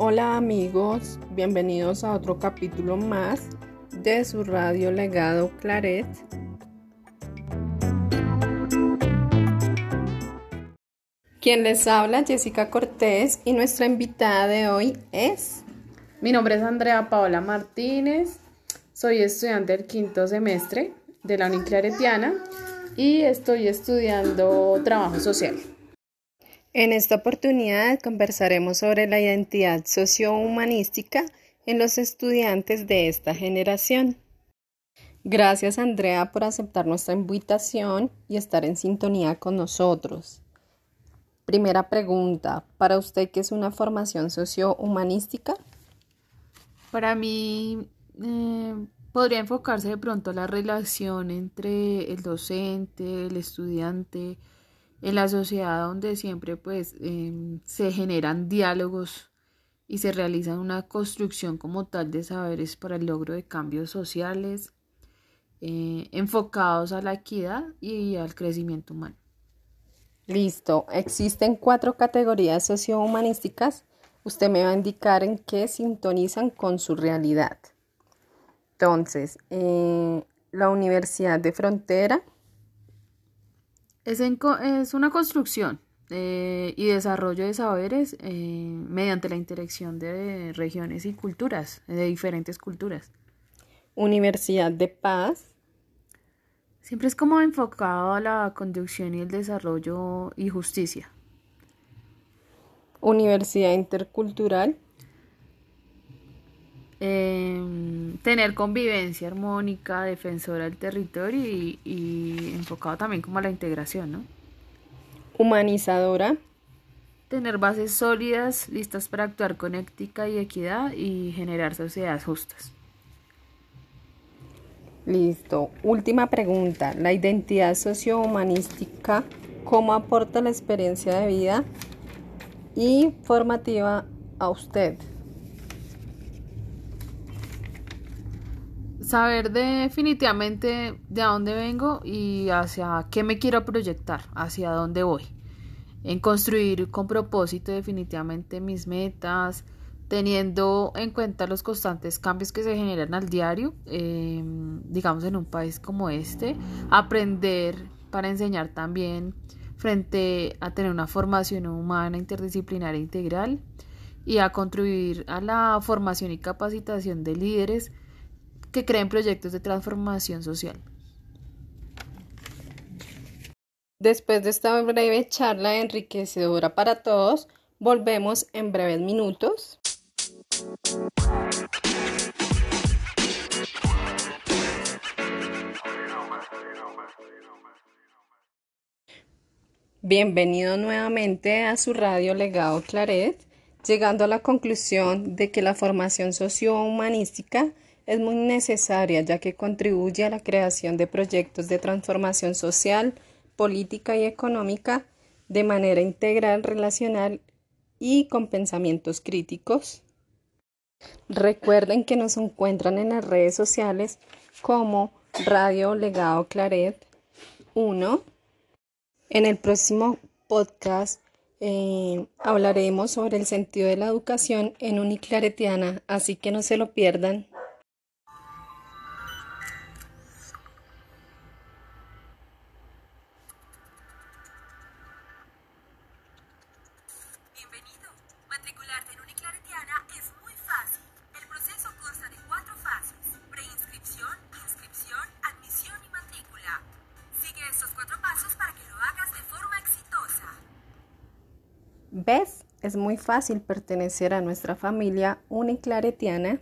Hola amigos, bienvenidos a otro capítulo más de su radio legado Claret. Quien les habla, Jessica Cortés, y nuestra invitada de hoy es... Mi nombre es Andrea Paola Martínez, soy estudiante del quinto semestre de la Uniclaretiana y estoy estudiando trabajo social. En esta oportunidad conversaremos sobre la identidad sociohumanística en los estudiantes de esta generación. Gracias Andrea por aceptar nuestra invitación y estar en sintonía con nosotros. Primera pregunta, ¿para usted qué es una formación sociohumanística? Para mí eh, podría enfocarse de pronto la relación entre el docente, el estudiante, en la sociedad donde siempre pues em, se generan diálogos y se realiza una construcción como tal de saberes para el logro de cambios sociales eh, enfocados a la equidad y al crecimiento humano. Listo, existen cuatro categorías sociohumanísticas. Usted me va a indicar en qué sintonizan con su realidad. Entonces, eh, la Universidad de Frontera. Es, es una construcción eh, y desarrollo de saberes eh, mediante la interacción de regiones y culturas, de diferentes culturas. Universidad de Paz. Siempre es como enfocado a la conducción y el desarrollo y justicia. Universidad Intercultural. Em, tener convivencia armónica, defensora del territorio y, enfocado también como a la integración, ¿no? Humanizadora. Tener bases sólidas, listas para actuar con ética y equidad y generar sociedades justas. Listo. Última pregunta. La identidad sociohumanística, ¿cómo aporta la experiencia de vida y formativa a usted? Saber definitivamente de dónde vengo y hacia qué me quiero proyectar, hacia dónde voy. En construir con propósito definitivamente mis metas, teniendo en cuenta los constantes cambios que se generan al diario, em, digamos en un país como este, aprender para enseñar también frente a tener una formación humana, interdisciplinaria integral y a contribuir a la formación y capacitación de líderes que creen proyectos de transformación social. Después de esta breve charla enriquecedora para todos, volvemos en breves minutos. Bienvenido nuevamente a su radio Legado Claret, llegando a la conclusión de que la formación sociohumanística es muy necesaria ya que contribuye a la creación de proyectos de transformación social, política y económica de manera integral, relacional y con pensamientos críticos. Recuerden que nos encuentran en las redes sociales como Radio Legado Claret 1. En el próximo podcast eh, hablaremos sobre el sentido de la educación en Uniclaretiana, así que no se lo pierdan. ¿Ves? Es muy fácil pertenecer a nuestra familia uniclaretiana.